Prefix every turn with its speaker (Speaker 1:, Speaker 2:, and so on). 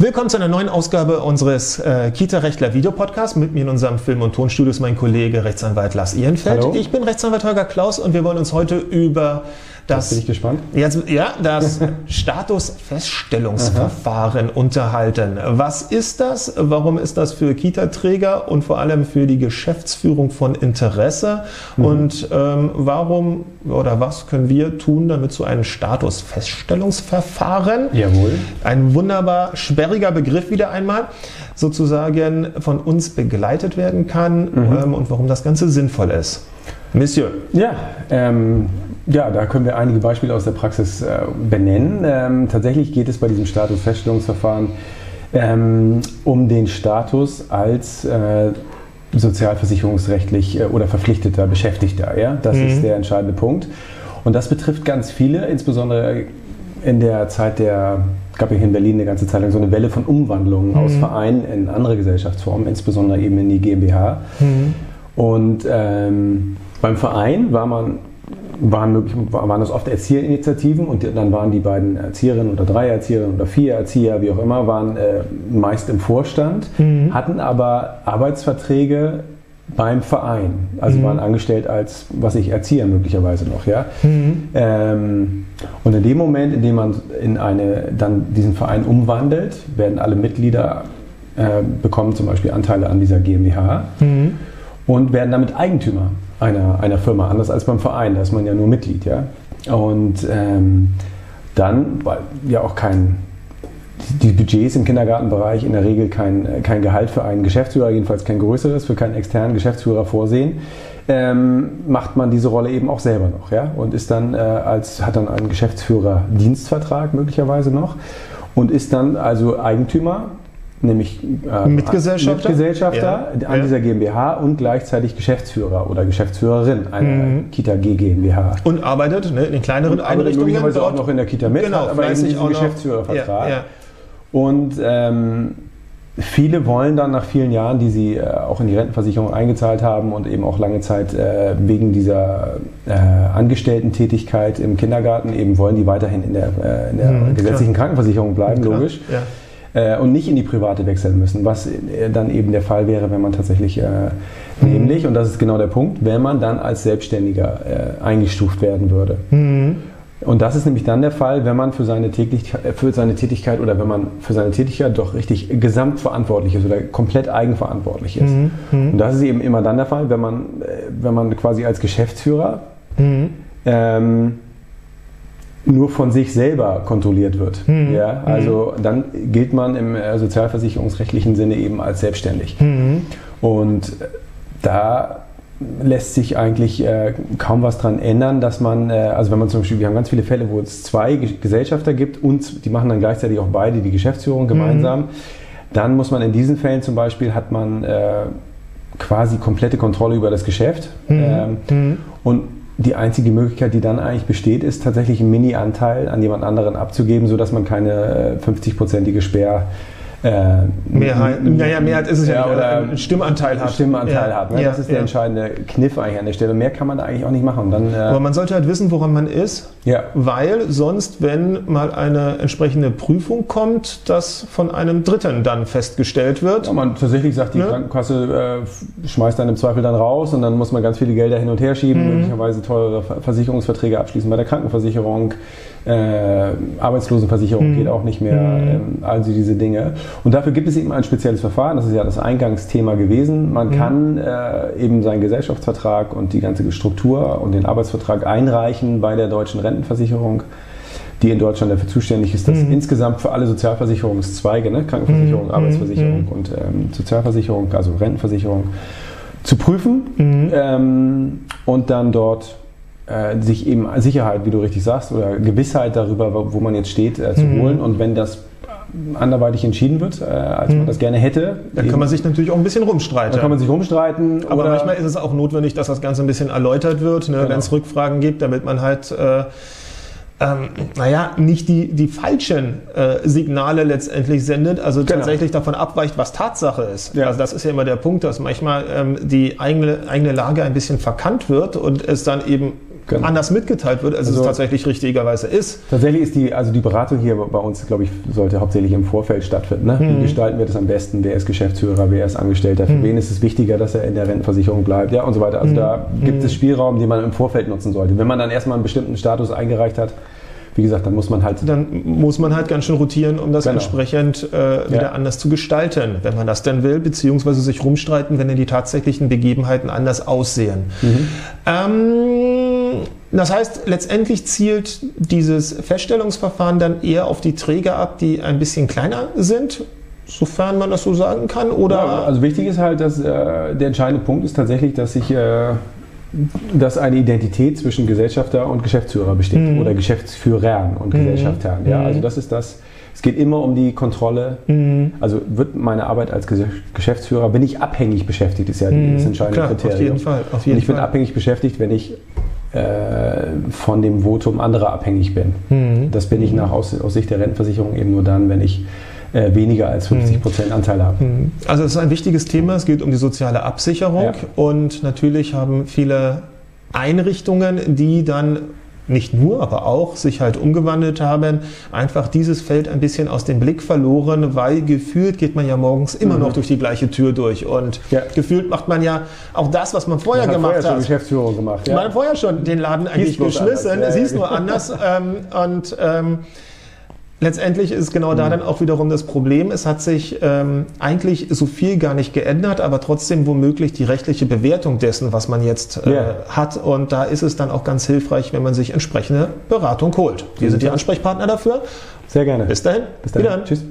Speaker 1: Willkommen zu einer neuen Ausgabe unseres äh, Kita-Rechtler Videopodcasts. Mit mir in unserem Film- und Tonstudio ist mein Kollege Rechtsanwalt Lars Ehrenfeld.
Speaker 2: Hallo.
Speaker 1: Ich bin Rechtsanwalt Holger Klaus und wir wollen uns heute über das,
Speaker 2: bin ich gespannt.
Speaker 1: Jetzt, ja, das Statusfeststellungsverfahren unterhalten. Was ist das? Warum ist das für Kita-Träger und vor allem für die Geschäftsführung von Interesse?
Speaker 2: Mhm.
Speaker 1: Und ähm, warum oder was können wir tun, damit so ein Statusfeststellungsverfahren
Speaker 2: Jawohl.
Speaker 1: ein wunderbar sperriger Begriff wieder einmal, sozusagen von uns begleitet werden kann ähm, und warum das Ganze sinnvoll ist. Monsieur.
Speaker 2: Ja, ähm, ja, da können wir einige Beispiele aus der Praxis äh, benennen. Ähm, tatsächlich geht es bei diesem Statusfeststellungsverfahren ähm, um den Status als äh, sozialversicherungsrechtlich äh, oder verpflichteter Beschäftigter. Ja? Das ist der entscheidende Punkt. Und das betrifft ganz viele, insbesondere in der Zeit der, gab ja hier in Berlin eine ganze Zeit lang so eine Welle von Umwandlungen aus Vereinen in andere Gesellschaftsformen, insbesondere eben in die GmbH. Und ähm, beim Verein war man, waren, möglich, waren das oft Erzieherinitiativen und dann waren die beiden Erzieherinnen oder drei Erzieherinnen oder vier Erzieher, wie auch immer, waren äh, meist im Vorstand, hatten aber Arbeitsverträge beim Verein. Also waren angestellt als, was ich, Erzieher möglicherweise noch, ja. Ähm, und in dem Moment, in dem man in eine, dann diesen Verein umwandelt, werden alle Mitglieder äh, bekommen zum Beispiel Anteile an dieser GmbH und werden damit Eigentümer einer, einer Firma, anders als beim Verein, da ist man ja nur Mitglied. Ja? Und ähm, dann, weil ja auch kein, die Budgets im Kindergartenbereich in der Regel kein, kein Gehalt für einen Geschäftsführer, jedenfalls kein größeres, für keinen externen Geschäftsführer vorsehen, ähm, macht man diese Rolle eben auch selber noch. Ja? Und ist dann äh, als, hat dann einen Geschäftsführer-Dienstvertrag möglicherweise noch und ist dann also Eigentümer nämlich äh,
Speaker 1: Mitgesellschafter?
Speaker 2: Mitgesellschafter
Speaker 1: Ja,
Speaker 2: an dieser GmbH und gleichzeitig Geschäftsführer oder Geschäftsführerin einer
Speaker 1: Mhm.
Speaker 2: Kita G GmbH.
Speaker 1: Und arbeitet ne, in den kleineren
Speaker 2: Und
Speaker 1: Einrichtungen
Speaker 2: möglicherweise auch
Speaker 1: dort.
Speaker 2: noch in der Kita mit,
Speaker 1: Genau,
Speaker 2: hat aber eben diesen
Speaker 1: auch.
Speaker 2: Geschäftsführervertrag.
Speaker 1: Ja, ja.
Speaker 2: Und ähm, viele wollen dann nach vielen Jahren, die sie äh, auch in die Rentenversicherung eingezahlt haben und eben auch lange Zeit äh, wegen dieser äh, Angestellten-Tätigkeit im Kindergarten eben wollen die weiterhin in der, äh, in der
Speaker 1: Mhm,
Speaker 2: gesetzlichen Krankenversicherung bleiben,
Speaker 1: Klar,
Speaker 2: logisch.
Speaker 1: Ja.
Speaker 2: Äh, und nicht in die private wechseln müssen, was äh, dann eben der Fall wäre, wenn man tatsächlich äh, nämlich, und das ist genau der Punkt, wenn man dann als Selbstständiger eingestuft werden würde. Und das ist nämlich dann der Fall, wenn man für seine, Tätigkeit, für seine Tätigkeit oder wenn man für seine Tätigkeit doch richtig gesamtverantwortlich ist oder komplett eigenverantwortlich ist. Und das ist eben immer dann der Fall, wenn man, wenn man quasi als Geschäftsführer ähm, nur von sich selber kontrolliert wird. Ja, also dann gilt man im äh, sozialversicherungsrechtlichen Sinne eben als selbstständig. Und äh, da lässt sich eigentlich äh, kaum was dran ändern, dass man, äh, also wenn man zum Beispiel, wir haben ganz viele Fälle, wo es zwei Ge- Gesellschafter gibt und die machen dann gleichzeitig auch beide die Geschäftsführung gemeinsam, dann muss man in diesen Fällen zum Beispiel, hat man äh, quasi komplette Kontrolle über das Geschäft. Ähm, Und die einzige Möglichkeit, die dann eigentlich besteht, ist tatsächlich einen Mini-Anteil an jemand anderen abzugeben, sodass man keine äh, 50-prozentige Sperr. Äh,
Speaker 1: Mehrheit, naja, Mehrheit ist es ja,
Speaker 2: Ja, oder
Speaker 1: einen Stimmanteil hat.
Speaker 2: Stimmanteil
Speaker 1: ja.
Speaker 2: hat. Ne?
Speaker 1: Ja,
Speaker 2: das ist der entscheidende Kniff eigentlich an der Stelle. Mehr kann man da eigentlich auch nicht machen. Dann, äh,
Speaker 1: Aber man sollte halt wissen, woran man ist, weil sonst, wenn mal eine entsprechende Prüfung kommt, das von einem Dritten dann festgestellt wird.
Speaker 2: Man tatsächlich sagt, die
Speaker 1: Ne?
Speaker 2: Krankenkasse äh, schmeißt dann im Zweifel dann raus und dann muss man ganz viele Gelder hin und her schieben,
Speaker 1: Mhm.
Speaker 2: möglicherweise teure Ver- Versicherungsverträge abschließen bei der Krankenversicherung, äh, Arbeitslosenversicherung
Speaker 1: Mhm.
Speaker 2: geht auch nicht mehr, ähm, also diese Dinge. Und dafür gibt es eben ein spezielles Verfahren, das ist ja das Eingangsthema gewesen. Man
Speaker 1: Mhm.
Speaker 2: kann äh, eben seinen Gesellschaftsvertrag und die ganze Struktur und den Arbeitsvertrag einreichen bei der deutschen Rentenversicherung die in Deutschland dafür zuständig ist, dass
Speaker 1: Mhm.
Speaker 2: insgesamt für alle Sozialversicherungszweige, ne, Krankenversicherung,
Speaker 1: Mhm.
Speaker 2: Arbeitsversicherung
Speaker 1: Mhm.
Speaker 2: und ähm, Sozialversicherung, also Rentenversicherung, zu prüfen
Speaker 1: Mhm.
Speaker 2: ähm, und dann dort äh, sich eben Sicherheit, wie du richtig sagst, oder Gewissheit darüber, wo, man jetzt steht, äh, zu
Speaker 1: Mhm.
Speaker 2: holen. Und wenn das anderweitig entschieden wird, äh, als man das gerne hätte,
Speaker 1: Da kann man sich natürlich auch ein bisschen rumstreiten.
Speaker 2: dann kann man sich rumstreiten.
Speaker 1: Aber manchmal ist es auch notwendig, dass das Ganze ein bisschen erläutert wird, ne,
Speaker 2: Genau.
Speaker 1: wenn es Rückfragen gibt, damit man halt, äh, ähm, naja, nicht die, die falschen äh, Signale letztendlich sendet, also
Speaker 2: Genau.
Speaker 1: tatsächlich davon abweicht, was Tatsache ist.
Speaker 2: Ja.
Speaker 1: Also das ist ja immer der Punkt, dass manchmal ähm, die eigene, eigene Lage ein bisschen verkannt wird und es dann eben genau. anders mitgeteilt wird, als also es tatsächlich richtigerweise ist.
Speaker 2: Tatsächlich ist die, also die Beratung hier bei uns, glaube ich, sollte hauptsächlich im Vorfeld stattfinden. Ne? Mhm. Wie gestalten wir das am besten? Wer ist Geschäftsführer? Wer ist Angestellter? Für mhm. wen ist es wichtiger, dass er in der Rentenversicherung bleibt? Ja, und so weiter. Also mhm. da gibt es Spielraum, den man im Vorfeld nutzen sollte. Wenn man dann erstmal einen bestimmten Status eingereicht hat, wie gesagt, dann muss man halt.
Speaker 1: Dann muss man halt ganz schön rotieren, um das genau. entsprechend äh, wieder ja. anders zu gestalten, wenn man das denn will, beziehungsweise sich rumstreiten, wenn denn die tatsächlichen Begebenheiten anders aussehen. Mhm. Ähm, das heißt, letztendlich zielt dieses Feststellungsverfahren dann eher auf die Träger ab, die ein bisschen kleiner sind, sofern man das so sagen kann? Oder? Ja,
Speaker 2: also wichtig ist halt, dass äh, der entscheidende Punkt ist tatsächlich, dass ich äh, dass eine Identität zwischen Gesellschafter und Geschäftsführer besteht mhm. oder Geschäftsführern und mhm. Gesellschaftern. Ja, also das ist das. Es geht immer um die Kontrolle. Mhm. Also wird meine Arbeit als Geschäftsführer, bin ich abhängig beschäftigt, ist ja mhm. das entscheidende Klar, Kriterium. Auf jeden Fall. Auf jeden und ich bin Fall. abhängig beschäftigt, wenn ich äh, von dem Votum anderer abhängig bin. Mhm. Das bin ich nach aus, aus Sicht der Rentenversicherung eben nur dann, wenn ich äh, weniger als 50 hm. Prozent Anteil haben. Hm.
Speaker 1: Also es ist ein wichtiges Thema. Es geht um die soziale Absicherung ja. und natürlich haben viele Einrichtungen, die dann nicht nur, aber auch sich halt umgewandelt haben, einfach dieses Feld ein bisschen aus dem Blick verloren, weil gefühlt geht man ja morgens immer mhm. noch durch die gleiche Tür durch und ja. gefühlt macht man ja auch das, was man vorher man gemacht hat. Vorher
Speaker 2: hat. Geschäftsführung gemacht.
Speaker 1: Ja. Man hat vorher schon den Laden eigentlich geschmissen, es hieß nur anders ähm, und ähm, Letztendlich ist genau da mhm. dann auch wiederum das Problem. Es hat sich ähm, eigentlich so viel gar nicht geändert, aber trotzdem womöglich die rechtliche Bewertung dessen, was man jetzt äh, yeah. hat. Und da ist es dann auch ganz hilfreich, wenn man sich entsprechende Beratung holt. Wir sind die Ansprechpartner dafür.
Speaker 2: Sehr gerne.
Speaker 1: Bis dahin.
Speaker 2: Bis dahin. Tschüss.